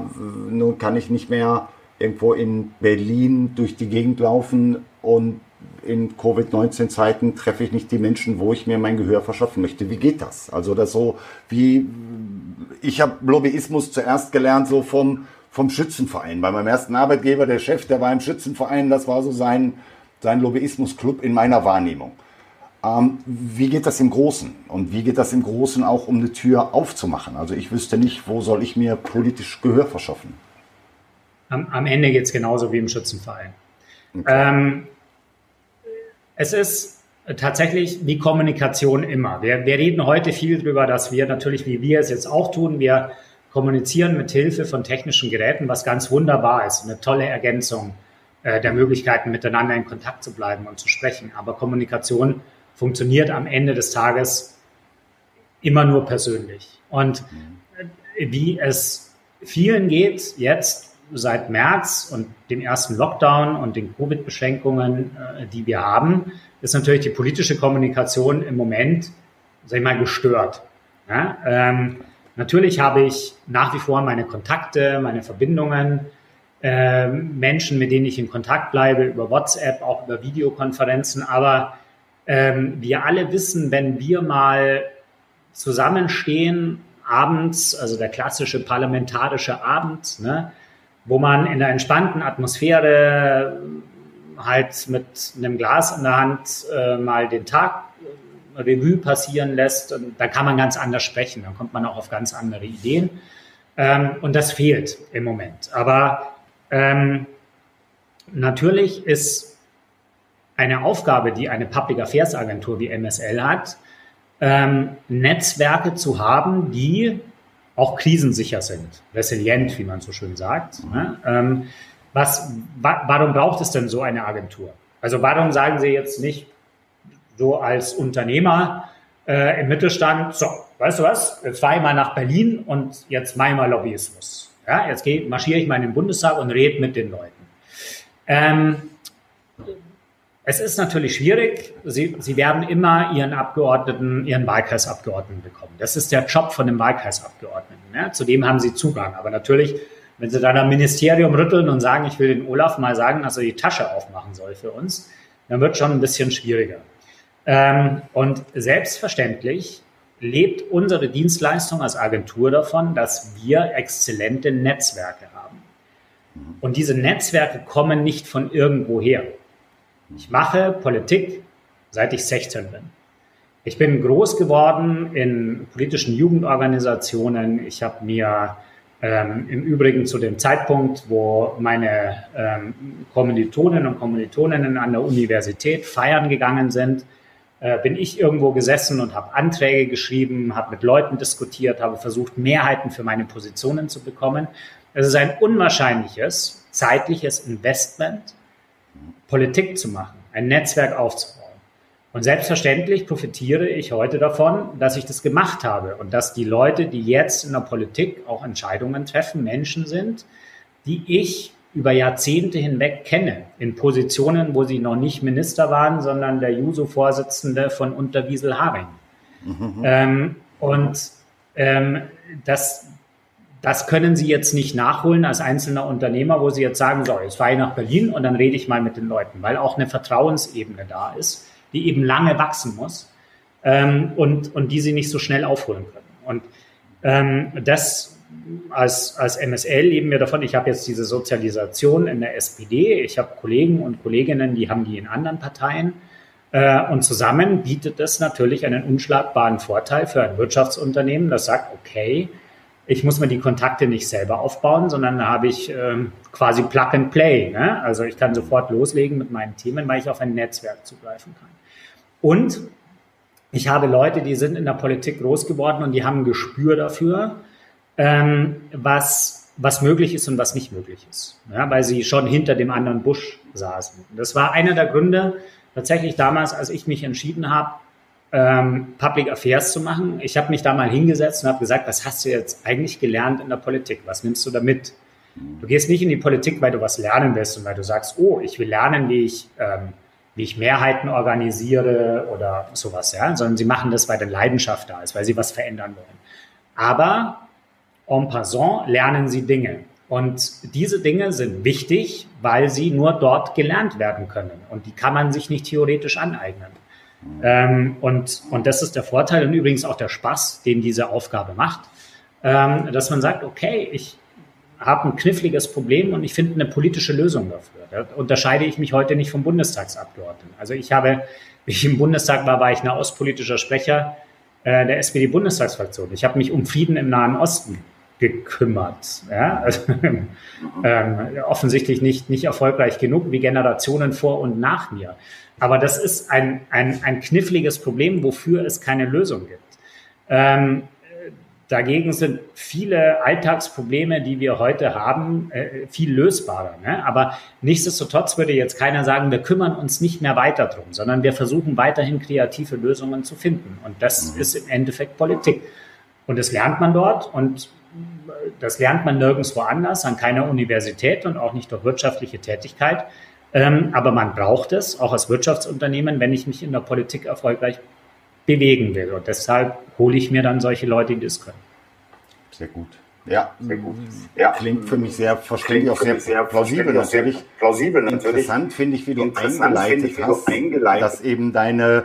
nun kann ich nicht mehr irgendwo in Berlin durch die Gegend laufen und in Covid-19-Zeiten treffe ich nicht die Menschen, wo ich mir mein Gehör verschaffen möchte. Wie geht das? Also das so wie ich habe Lobbyismus zuerst gelernt so vom vom Schützenverein. Bei meinem ersten Arbeitgeber, der Chef, der war im Schützenverein, das war so sein sein Lobbyismusclub in meiner Wahrnehmung. Ähm, wie geht das im Großen? Und wie geht das im Großen auch, um eine Tür aufzumachen? Also ich wüsste nicht, wo soll ich mir politisch Gehör verschaffen? Am, am Ende geht es genauso wie im Schützenverein. Okay. Ähm, es ist tatsächlich wie Kommunikation immer. Wir, wir reden heute viel darüber, dass wir natürlich, wie wir es jetzt auch tun, wir kommunizieren mit Hilfe von technischen Geräten, was ganz wunderbar ist, eine tolle Ergänzung äh, der Möglichkeiten, miteinander in Kontakt zu bleiben und zu sprechen. Aber Kommunikation funktioniert am Ende des Tages immer nur persönlich. Und wie es vielen geht jetzt seit März und dem ersten Lockdown und den Covid-Beschränkungen, äh, die wir haben, ist natürlich die politische Kommunikation im Moment, sag ich mal, gestört. Ja? Ähm, natürlich habe ich nach wie vor meine Kontakte, meine Verbindungen, äh, Menschen, mit denen ich in Kontakt bleibe, über WhatsApp, auch über Videokonferenzen, aber ähm, wir alle wissen, wenn wir mal zusammenstehen, abends, also der klassische parlamentarische Abend, ne, wo man in der entspannten Atmosphäre halt mit einem Glas in der Hand äh, mal den Tag äh, Revue passieren lässt, und da kann man ganz anders sprechen, dann kommt man auch auf ganz andere Ideen. Ähm, und das fehlt im Moment. Aber ähm, natürlich ist eine Aufgabe, die eine Public Affairs Agentur wie MSL hat, ähm, Netzwerke zu haben, die auch krisensicher sind, resilient, wie man so schön sagt. Ne? Ähm, was, wa warum braucht es denn so eine Agentur? Also warum sagen Sie jetzt nicht so als Unternehmer äh, im Mittelstand, so, weißt du was, jetzt fahre ich mal nach Berlin und jetzt mache ich mal Lobbyismus. Ja, jetzt marschiere ich mal in den Bundestag und rede mit den Leuten. Ähm, es ist natürlich schwierig. Sie, Sie werden immer Ihren Abgeordneten, Ihren Wahlkreisabgeordneten bekommen. Das ist der Job von dem Wahlkreisabgeordneten. Ja? Zu dem haben Sie Zugang. Aber natürlich, wenn Sie dann am Ministerium rütteln und sagen, ich will den Olaf mal sagen, dass er die Tasche aufmachen soll für uns, dann wird schon ein bisschen schwieriger. Ähm, und selbstverständlich lebt unsere Dienstleistung als Agentur davon, dass wir exzellente Netzwerke haben. Und diese Netzwerke kommen nicht von irgendwoher. Ich mache Politik, seit ich 16 bin. Ich bin groß geworden in politischen Jugendorganisationen. Ich habe mir ähm, im Übrigen zu dem Zeitpunkt, wo meine ähm, Kommilitonen und Kommilitoninnen an der Universität feiern gegangen sind, äh, bin ich irgendwo gesessen und habe Anträge geschrieben, habe mit Leuten diskutiert, habe versucht, Mehrheiten für meine Positionen zu bekommen. Es ist ein unwahrscheinliches zeitliches Investment, Politik zu machen, ein Netzwerk aufzubauen. Und selbstverständlich profitiere ich heute davon, dass ich das gemacht habe und dass die Leute, die jetzt in der Politik auch Entscheidungen treffen, Menschen sind, die ich über Jahrzehnte hinweg kenne, in Positionen, wo sie noch nicht Minister waren, sondern der Juso-Vorsitzende von Unterwiesel Haring. Mhm. Ähm, und ähm, das, das können Sie jetzt nicht nachholen als einzelner Unternehmer, wo Sie jetzt sagen, so, jetzt fahre ich nach Berlin und dann rede ich mal mit den Leuten, weil auch eine Vertrauensebene da ist, die eben lange wachsen muss ähm, und, und die Sie nicht so schnell aufholen können. Und ähm, das als, als MSL leben wir davon, ich habe jetzt diese Sozialisation in der SPD, ich habe Kollegen und Kolleginnen, die haben die in anderen Parteien. Äh, und zusammen bietet das natürlich einen unschlagbaren Vorteil für ein Wirtschaftsunternehmen, das sagt, okay, ich muss mir die Kontakte nicht selber aufbauen, sondern da habe ich ähm, quasi Plug and Play. Ne? Also ich kann sofort loslegen mit meinen Themen, weil ich auf ein Netzwerk zugreifen kann. Und ich habe Leute, die sind in der Politik groß geworden und die haben ein Gespür dafür, ähm, was, was möglich ist und was nicht möglich ist, ja? weil sie schon hinter dem anderen Busch saßen. Das war einer der Gründe tatsächlich damals, als ich mich entschieden habe, ähm, Public Affairs zu machen. Ich habe mich da mal hingesetzt und habe gesagt, was hast du jetzt eigentlich gelernt in der Politik? Was nimmst du da mit? Du gehst nicht in die Politik, weil du was lernen willst und weil du sagst, oh, ich will lernen, wie ich, ähm, wie ich Mehrheiten organisiere oder sowas, ja, sondern sie machen das, weil eine Leidenschaft da ist, weil sie was verändern wollen. Aber en passant lernen sie Dinge. Und diese Dinge sind wichtig, weil sie nur dort gelernt werden können. Und die kann man sich nicht theoretisch aneignen. Ähm, und, und das ist der Vorteil und übrigens auch der Spaß, den diese Aufgabe macht, ähm, dass man sagt, okay, ich habe ein kniffliges Problem und ich finde eine politische Lösung dafür. Da unterscheide ich mich heute nicht vom Bundestagsabgeordneten. Also ich habe, wie ich im Bundestag war, war ich ein außenpolitischer Sprecher äh, der SPD-Bundestagsfraktion. Ich habe mich um Frieden im Nahen Osten gekümmert. Ja? Also, ähm, offensichtlich nicht, nicht erfolgreich genug wie Generationen vor und nach mir. Aber das ist ein, ein, ein kniffliges Problem, wofür es keine Lösung gibt. Ähm, dagegen sind viele Alltagsprobleme, die wir heute haben, äh, viel lösbarer. Ne? Aber nichtsdestotrotz würde jetzt keiner sagen, wir kümmern uns nicht mehr weiter drum, sondern wir versuchen weiterhin kreative Lösungen zu finden. Und das mhm. ist im Endeffekt Politik. Und das lernt man dort und das lernt man nirgendwo anders, an keiner Universität und auch nicht durch wirtschaftliche Tätigkeit. Ähm, aber man braucht es, auch als Wirtschaftsunternehmen, wenn ich mich in der Politik erfolgreich bewegen will. Und deshalb hole ich mir dann solche Leute, die das können. Sehr gut. Ja, sehr gut. Ja. Klingt für mich sehr verständlich, auch sehr, sehr plausibel natürlich. Plausibel natürlich. Interessant finde ich, wie du eingeleitet hast, dass eben deine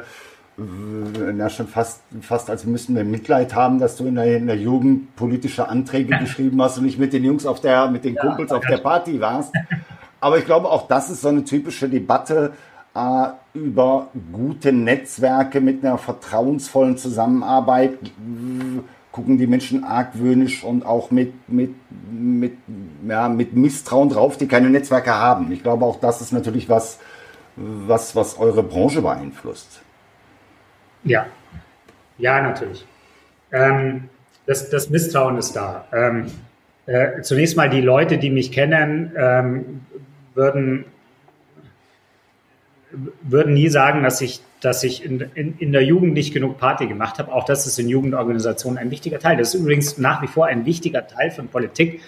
ja, schon fast, fast als müssten wir Mitleid haben, dass du in der, in der Jugend politische Anträge geschrieben hast und nicht mit den Jungs auf der, mit den Kumpels auf der Party warst. Aber ich glaube, auch das ist so eine typische Debatte äh, über gute Netzwerke mit einer vertrauensvollen Zusammenarbeit. Gucken die Menschen argwöhnisch und auch mit, mit, mit, ja, mit Misstrauen drauf, die keine Netzwerke haben. Ich glaube, auch das ist natürlich was, was, was eure Branche beeinflusst. Ja, Ja, natürlich. Ähm, das, das, Misstrauen ist da. Ähm, äh, zunächst mal die Leute, die mich kennen, ähm, würden, würden nie sagen, dass ich, dass ich in, in, in der Jugend nicht genug Party gemacht habe. Auch das ist in Jugendorganisationen ein wichtiger Teil. Das ist übrigens nach wie vor ein wichtiger Teil von Politik,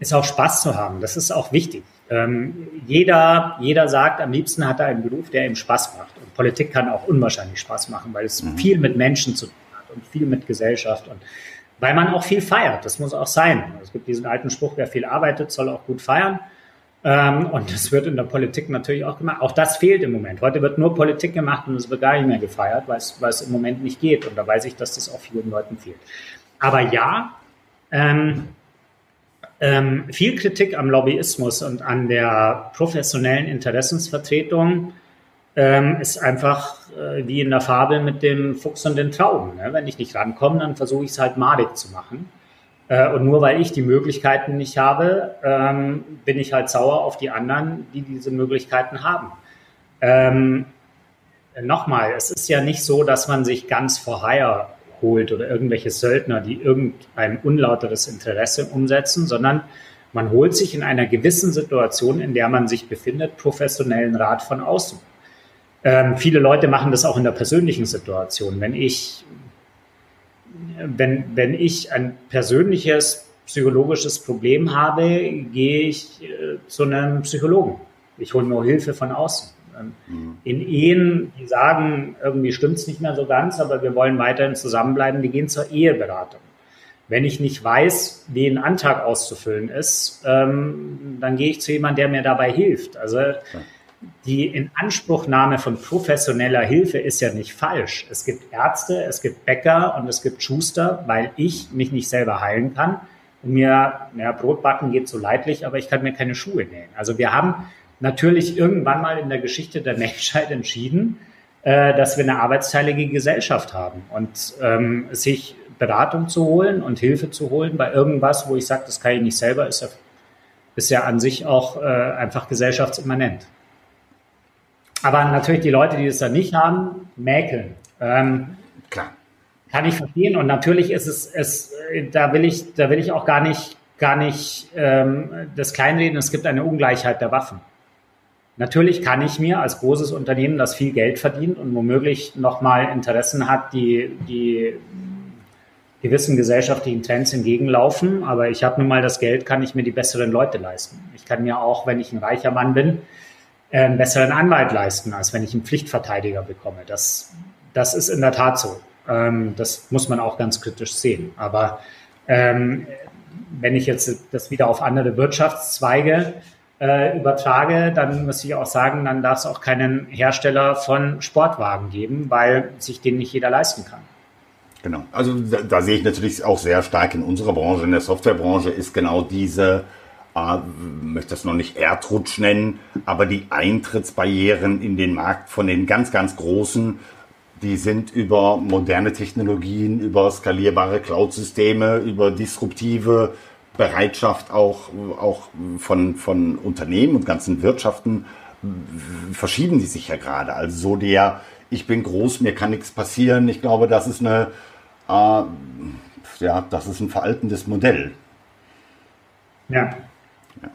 ist auch Spaß zu haben. Das ist auch wichtig. Ähm, jeder, jeder sagt, am liebsten hat er einen Beruf, der ihm Spaß macht. Und Politik kann auch unwahrscheinlich Spaß machen, weil es mhm. viel mit Menschen zu tun hat und viel mit Gesellschaft und weil man auch viel feiert. Das muss auch sein. Es gibt diesen alten Spruch, wer viel arbeitet, soll auch gut feiern. Ähm, und das wird in der Politik natürlich auch gemacht. Auch das fehlt im Moment. Heute wird nur Politik gemacht und es wird gar nicht mehr gefeiert, weil es, weil es im Moment nicht geht. Und da weiß ich, dass das auch vielen Leuten fehlt. Aber ja, ähm, ähm, viel Kritik am Lobbyismus und an der professionellen Interessensvertretung ähm, ist einfach äh, wie in der Fabel mit dem Fuchs und den Trauben. Ne? Wenn ich nicht rankomme, dann versuche ich es halt madig zu machen. Äh, und nur weil ich die Möglichkeiten nicht habe, ähm, bin ich halt sauer auf die anderen, die diese Möglichkeiten haben. Ähm, Nochmal, es ist ja nicht so, dass man sich ganz vor Hire holt oder irgendwelche Söldner, die irgendein unlauteres Interesse umsetzen, sondern man holt sich in einer gewissen Situation, in der man sich befindet, professionellen Rat von außen. Ähm, viele Leute machen das auch in der persönlichen Situation. Wenn ich, wenn, wenn ich ein persönliches psychologisches Problem habe, gehe ich äh, zu einem Psychologen. Ich hole mir Hilfe von außen. Mhm. In Ehen, die sagen, irgendwie stimmt es nicht mehr so ganz, aber wir wollen weiterhin zusammenbleiben, die gehen zur Eheberatung. Wenn ich nicht weiß, wie ein Antrag auszufüllen ist, ähm, dann gehe ich zu jemandem, der mir dabei hilft. Also die Inanspruchnahme von professioneller Hilfe ist ja nicht falsch. Es gibt Ärzte, es gibt Bäcker und es gibt Schuster, weil ich mich nicht selber heilen kann. Und mir, ja, Brotbacken geht so leidlich, aber ich kann mir keine Schuhe nähen. Also wir haben natürlich irgendwann mal in der Geschichte der Menschheit entschieden, äh, dass wir eine arbeitsteilige Gesellschaft haben und ähm, sich Beratung zu holen und Hilfe zu holen bei irgendwas, wo ich sage, das kann ich nicht selber, ist ja, ist ja an sich auch äh, einfach gesellschaftsimmanent. Aber natürlich die Leute, die das dann nicht haben, mäkeln. Ähm, Klar. Kann ich verstehen. Und natürlich ist es, es da will ich, da will ich auch gar nicht, gar nicht ähm, das kleinreden. Es gibt eine Ungleichheit der Waffen. Natürlich kann ich mir als großes Unternehmen, das viel Geld verdient und womöglich nochmal Interessen hat, die, die gewissen gesellschaftlichen Trends entgegenlaufen. Aber ich habe nun mal das Geld, kann ich mir die besseren Leute leisten. Ich kann mir auch, wenn ich ein reicher Mann bin, einen besseren Anwalt leisten, als wenn ich einen Pflichtverteidiger bekomme. Das, das ist in der Tat so. Ähm, das muss man auch ganz kritisch sehen. Aber ähm, wenn ich jetzt das wieder auf andere Wirtschaftszweige äh, übertrage, dann muss ich auch sagen, dann darf es auch keinen Hersteller von Sportwagen geben, weil sich den nicht jeder leisten kann. Genau. Also da, da sehe ich natürlich auch sehr stark in unserer Branche, in der Softwarebranche ist genau diese, äh, möchte das noch nicht Erdrutsch nennen, aber die Eintrittsbarrieren in den Markt von den ganz, ganz großen, die sind über moderne Technologien, über skalierbare Cloud-Systeme, über disruptive Bereitschaft auch, auch von, von Unternehmen und ganzen Wirtschaften verschieben die sich ja gerade. Also so der, ich bin groß, mir kann nichts passieren. Ich glaube, das ist eine, äh, ja, das ist ein veraltendes Modell. Ja. ja.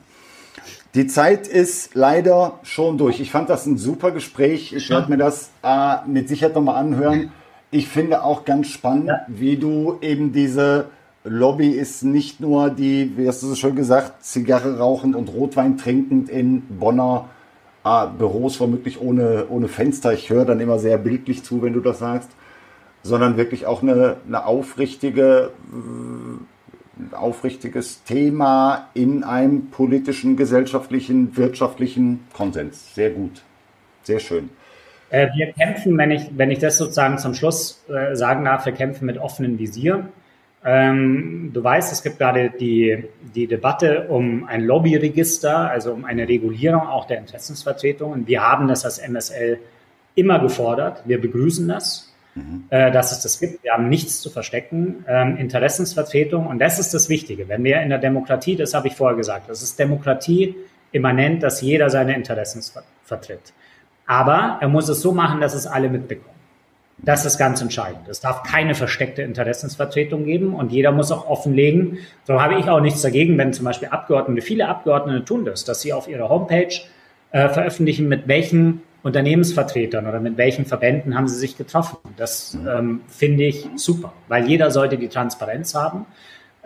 Die Zeit ist leider schon durch. Ich fand das ein super Gespräch. Ich werde mir das äh, mit Sicherheit nochmal anhören. Ich finde auch ganz spannend, ja. wie du eben diese Lobby ist nicht nur die, wie hast du so schön gesagt, Zigarre rauchend und Rotwein trinkend in Bonner äh, Büros, womöglich ohne, ohne Fenster. Ich höre dann immer sehr bildlich zu, wenn du das sagst, sondern wirklich auch eine, eine aufrichtige, ein aufrichtiges Thema in einem politischen, gesellschaftlichen, wirtschaftlichen Konsens. Sehr gut. Sehr schön. Äh, wir kämpfen, wenn ich, wenn ich das sozusagen zum Schluss äh, sagen darf, wir kämpfen mit offenem Visier. Ähm, du weißt, es gibt gerade die, die Debatte um ein Lobbyregister, also um eine Regulierung auch der Interessensvertretungen. Wir haben das als MSL immer gefordert. Wir begrüßen das, mhm. äh, dass es das gibt. Wir haben nichts zu verstecken. Ähm, Interessensvertretung, und das ist das Wichtige. Wenn wir in der Demokratie, das habe ich vorher gesagt, das ist Demokratie immanent, dass jeder seine Interessen ver vertritt. Aber er muss es so machen, dass es alle mitbekommen. Das ist ganz entscheidend. Es darf keine versteckte Interessensvertretung geben und jeder muss auch offenlegen. So habe ich auch nichts dagegen, wenn zum Beispiel Abgeordnete, viele Abgeordnete tun das, dass sie auf ihrer Homepage äh, veröffentlichen, mit welchen Unternehmensvertretern oder mit welchen Verbänden haben sie sich getroffen. Das ähm, finde ich super, weil jeder sollte die Transparenz haben,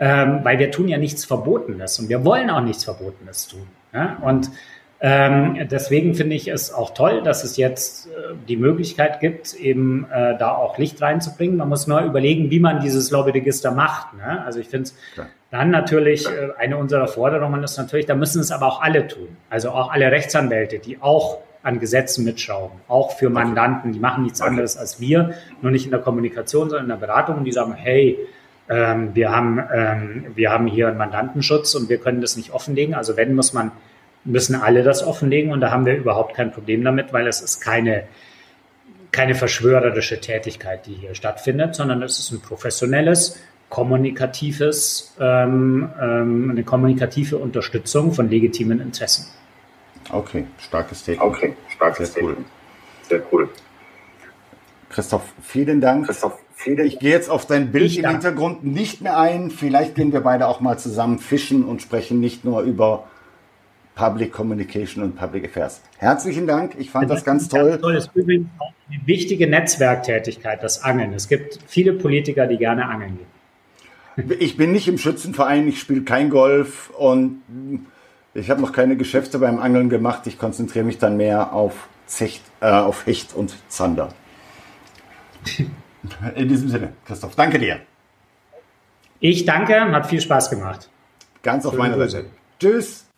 ähm, weil wir tun ja nichts Verbotenes und wir wollen auch nichts Verbotenes tun. Ja? Und ähm, deswegen finde ich es auch toll, dass es jetzt äh, die Möglichkeit gibt, eben äh, da auch Licht reinzubringen. Man muss nur überlegen, wie man dieses Lobbyregister macht. Ne? Also ich finde es dann natürlich, äh, eine unserer Forderungen ist natürlich, da müssen es aber auch alle tun. Also auch alle Rechtsanwälte, die auch an Gesetzen mitschrauben, auch für Mandanten, die machen nichts anderes als wir, nur nicht in der Kommunikation, sondern in der Beratung und die sagen, hey, ähm, wir, haben, ähm, wir haben hier einen Mandantenschutz und wir können das nicht offenlegen. Also wenn, muss man, müssen alle das offenlegen und da haben wir überhaupt kein Problem damit, weil es ist keine, keine verschwörerische Tätigkeit, die hier stattfindet, sondern es ist ein professionelles, kommunikatives, ähm, ähm, eine kommunikative Unterstützung von legitimen Interessen. Okay, starkes Statement. Okay, starkes Sehr Statement. Cool. Sehr cool. Christoph, vielen Dank. Christoph, vielen Ich gehe jetzt auf dein Bild ich im danke. Hintergrund nicht mehr ein. Vielleicht gehen wir beide auch mal zusammen fischen und sprechen nicht nur über Public Communication und Public Affairs. Herzlichen Dank. Ich fand das, das ganz toll. toll. Das ist übrigens auch eine wichtige Netzwerktätigkeit, das Angeln. Es gibt viele Politiker, die gerne angeln gehen. Ich bin nicht im Schützenverein, ich spiele kein Golf und ich habe noch keine Geschäfte beim Angeln gemacht. Ich konzentriere mich dann mehr auf, Zecht, äh, auf Hecht und Zander. In diesem Sinne, Christoph, danke dir. Ich danke, hat viel Spaß gemacht. Ganz auf meiner Seite. Tschüss.